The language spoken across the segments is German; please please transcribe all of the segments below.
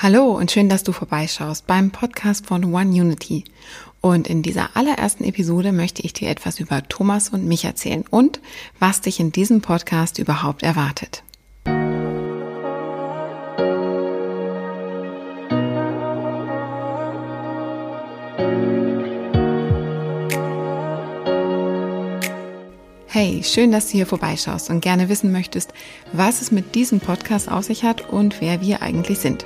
Hallo und schön, dass du vorbeischaust beim Podcast von One Unity. Und in dieser allerersten Episode möchte ich dir etwas über Thomas und mich erzählen und was dich in diesem Podcast überhaupt erwartet. Hey, schön, dass du hier vorbeischaust und gerne wissen möchtest, was es mit diesem Podcast auf sich hat und wer wir eigentlich sind.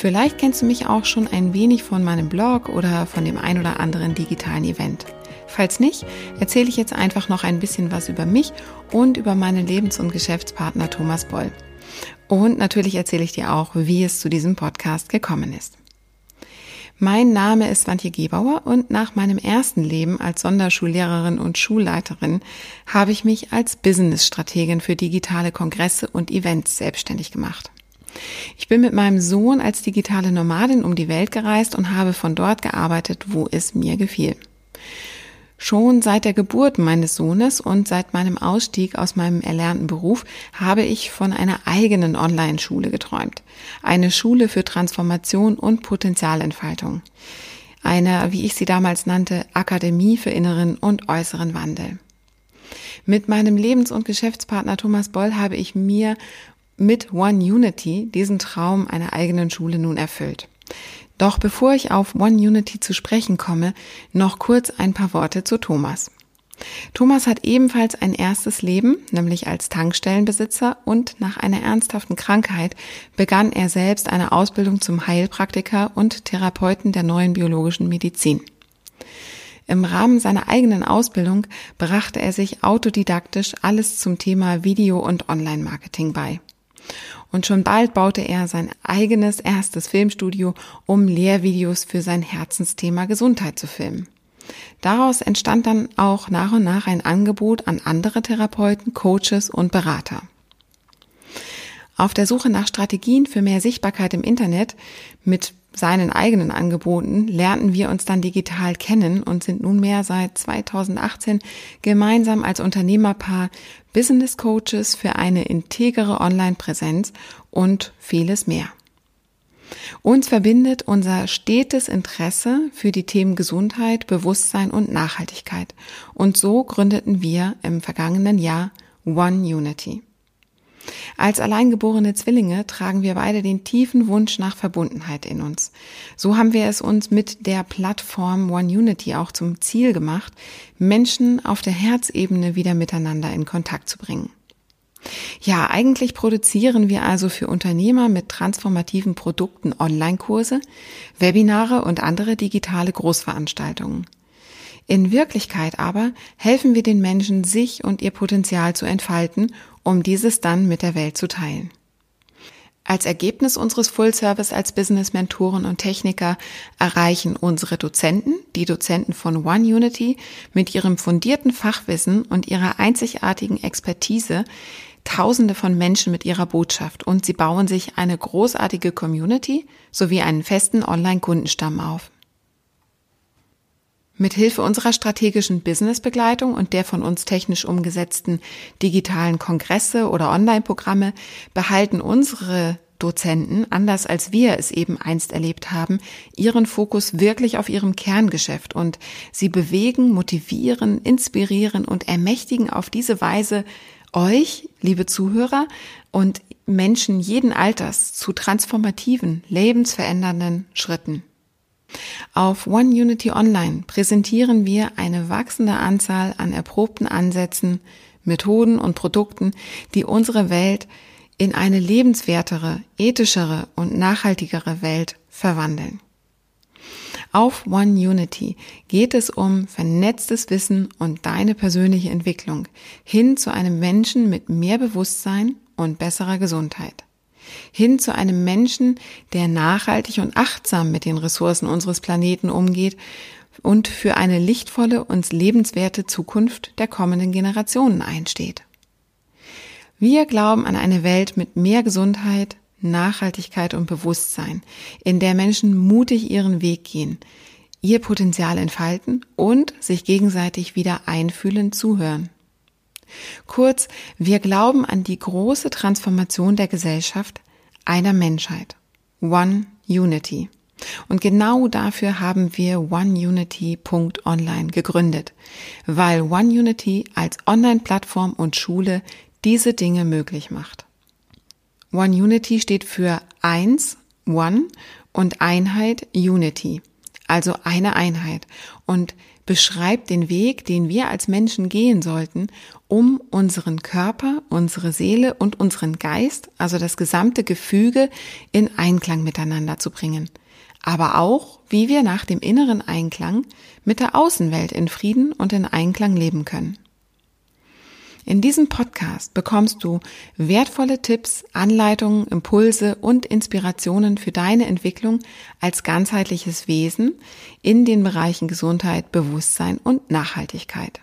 Vielleicht kennst du mich auch schon ein wenig von meinem Blog oder von dem ein oder anderen digitalen Event. Falls nicht, erzähle ich jetzt einfach noch ein bisschen was über mich und über meinen Lebens- und Geschäftspartner Thomas Boll. Und natürlich erzähle ich dir auch, wie es zu diesem Podcast gekommen ist. Mein Name ist Swantje Gebauer und nach meinem ersten Leben als Sonderschullehrerin und Schulleiterin habe ich mich als Business-Strategin für digitale Kongresse und Events selbstständig gemacht. Ich bin mit meinem Sohn als digitale Nomadin um die Welt gereist und habe von dort gearbeitet, wo es mir gefiel. Schon seit der Geburt meines Sohnes und seit meinem Ausstieg aus meinem erlernten Beruf habe ich von einer eigenen Online-Schule geträumt. Eine Schule für Transformation und Potenzialentfaltung. Eine, wie ich sie damals nannte, Akademie für inneren und äußeren Wandel. Mit meinem Lebens- und Geschäftspartner Thomas Boll habe ich mir mit One Unity diesen Traum einer eigenen Schule nun erfüllt. Doch bevor ich auf One Unity zu sprechen komme, noch kurz ein paar Worte zu Thomas. Thomas hat ebenfalls ein erstes Leben, nämlich als Tankstellenbesitzer und nach einer ernsthaften Krankheit begann er selbst eine Ausbildung zum Heilpraktiker und Therapeuten der neuen biologischen Medizin. Im Rahmen seiner eigenen Ausbildung brachte er sich autodidaktisch alles zum Thema Video- und Online-Marketing bei. Und schon bald baute er sein eigenes erstes Filmstudio, um Lehrvideos für sein Herzensthema Gesundheit zu filmen. Daraus entstand dann auch nach und nach ein Angebot an andere Therapeuten, Coaches und Berater. Auf der Suche nach Strategien für mehr Sichtbarkeit im Internet mit seinen eigenen Angeboten lernten wir uns dann digital kennen und sind nunmehr seit 2018 gemeinsam als Unternehmerpaar Business Coaches für eine integere Online-Präsenz und vieles mehr. Uns verbindet unser stetes Interesse für die Themen Gesundheit, Bewusstsein und Nachhaltigkeit. Und so gründeten wir im vergangenen Jahr One Unity. Als alleingeborene Zwillinge tragen wir beide den tiefen Wunsch nach Verbundenheit in uns. So haben wir es uns mit der Plattform One Unity auch zum Ziel gemacht, Menschen auf der Herzebene wieder miteinander in Kontakt zu bringen. Ja, eigentlich produzieren wir also für Unternehmer mit transformativen Produkten Online-Kurse, Webinare und andere digitale Großveranstaltungen. In Wirklichkeit aber helfen wir den Menschen, sich und ihr Potenzial zu entfalten, um dieses dann mit der Welt zu teilen. Als Ergebnis unseres Full Service als Business Mentoren und Techniker erreichen unsere Dozenten, die Dozenten von One Unity, mit ihrem fundierten Fachwissen und ihrer einzigartigen Expertise Tausende von Menschen mit ihrer Botschaft und sie bauen sich eine großartige Community sowie einen festen Online-Kundenstamm auf. Mit Hilfe unserer strategischen Businessbegleitung und der von uns technisch umgesetzten digitalen Kongresse oder Online-Programme behalten unsere Dozenten, anders als wir es eben einst erlebt haben, ihren Fokus wirklich auf ihrem Kerngeschäft und sie bewegen, motivieren, inspirieren und ermächtigen auf diese Weise euch, liebe Zuhörer, und Menschen jeden Alters zu transformativen, lebensverändernden Schritten. Auf One Unity Online präsentieren wir eine wachsende Anzahl an erprobten Ansätzen, Methoden und Produkten, die unsere Welt in eine lebenswertere, ethischere und nachhaltigere Welt verwandeln. Auf One Unity geht es um vernetztes Wissen und deine persönliche Entwicklung hin zu einem Menschen mit mehr Bewusstsein und besserer Gesundheit hin zu einem Menschen, der nachhaltig und achtsam mit den Ressourcen unseres Planeten umgeht und für eine lichtvolle und lebenswerte Zukunft der kommenden Generationen einsteht. Wir glauben an eine Welt mit mehr Gesundheit, Nachhaltigkeit und Bewusstsein, in der Menschen mutig ihren Weg gehen, ihr Potenzial entfalten und sich gegenseitig wieder einfühlen, zuhören. Kurz, wir glauben an die große Transformation der Gesellschaft, einer Menschheit. One Unity. Und genau dafür haben wir OneUnity.online gegründet, weil OneUnity als Online-Plattform und Schule diese Dinge möglich macht. OneUnity steht für eins, One und Einheit, Unity, also eine Einheit und beschreibt den Weg, den wir als Menschen gehen sollten, um unseren Körper, unsere Seele und unseren Geist, also das gesamte Gefüge, in Einklang miteinander zu bringen. Aber auch, wie wir nach dem inneren Einklang mit der Außenwelt in Frieden und in Einklang leben können. In diesem Podcast bekommst du wertvolle Tipps, Anleitungen, Impulse und Inspirationen für deine Entwicklung als ganzheitliches Wesen in den Bereichen Gesundheit, Bewusstsein und Nachhaltigkeit.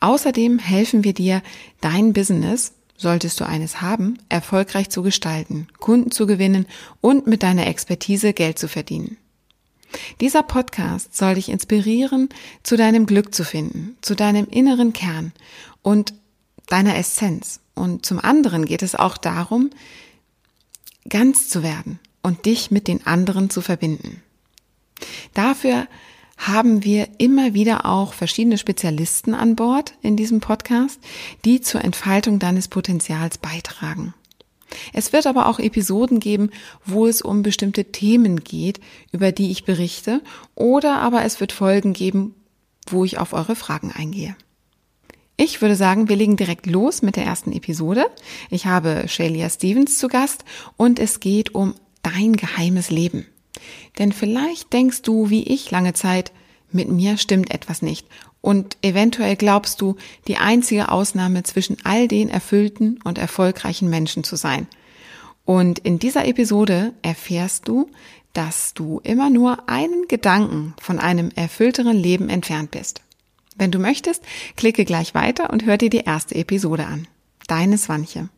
Außerdem helfen wir dir, dein Business, solltest du eines haben, erfolgreich zu gestalten, Kunden zu gewinnen und mit deiner Expertise Geld zu verdienen. Dieser Podcast soll dich inspirieren, zu deinem Glück zu finden, zu deinem inneren Kern und deiner Essenz. Und zum anderen geht es auch darum, ganz zu werden und dich mit den anderen zu verbinden. Dafür haben wir immer wieder auch verschiedene Spezialisten an Bord in diesem Podcast, die zur Entfaltung deines Potenzials beitragen. Es wird aber auch Episoden geben, wo es um bestimmte Themen geht, über die ich berichte, oder aber es wird Folgen geben, wo ich auf eure Fragen eingehe. Ich würde sagen, wir legen direkt los mit der ersten Episode. Ich habe Shalia Stevens zu Gast und es geht um dein geheimes Leben. Denn vielleicht denkst du, wie ich lange Zeit, mit mir stimmt etwas nicht. Und eventuell glaubst du, die einzige Ausnahme zwischen all den erfüllten und erfolgreichen Menschen zu sein. Und in dieser Episode erfährst du, dass du immer nur einen Gedanken von einem erfüllteren Leben entfernt bist. Wenn du möchtest, klicke gleich weiter und hör dir die erste Episode an. Deine Swanche.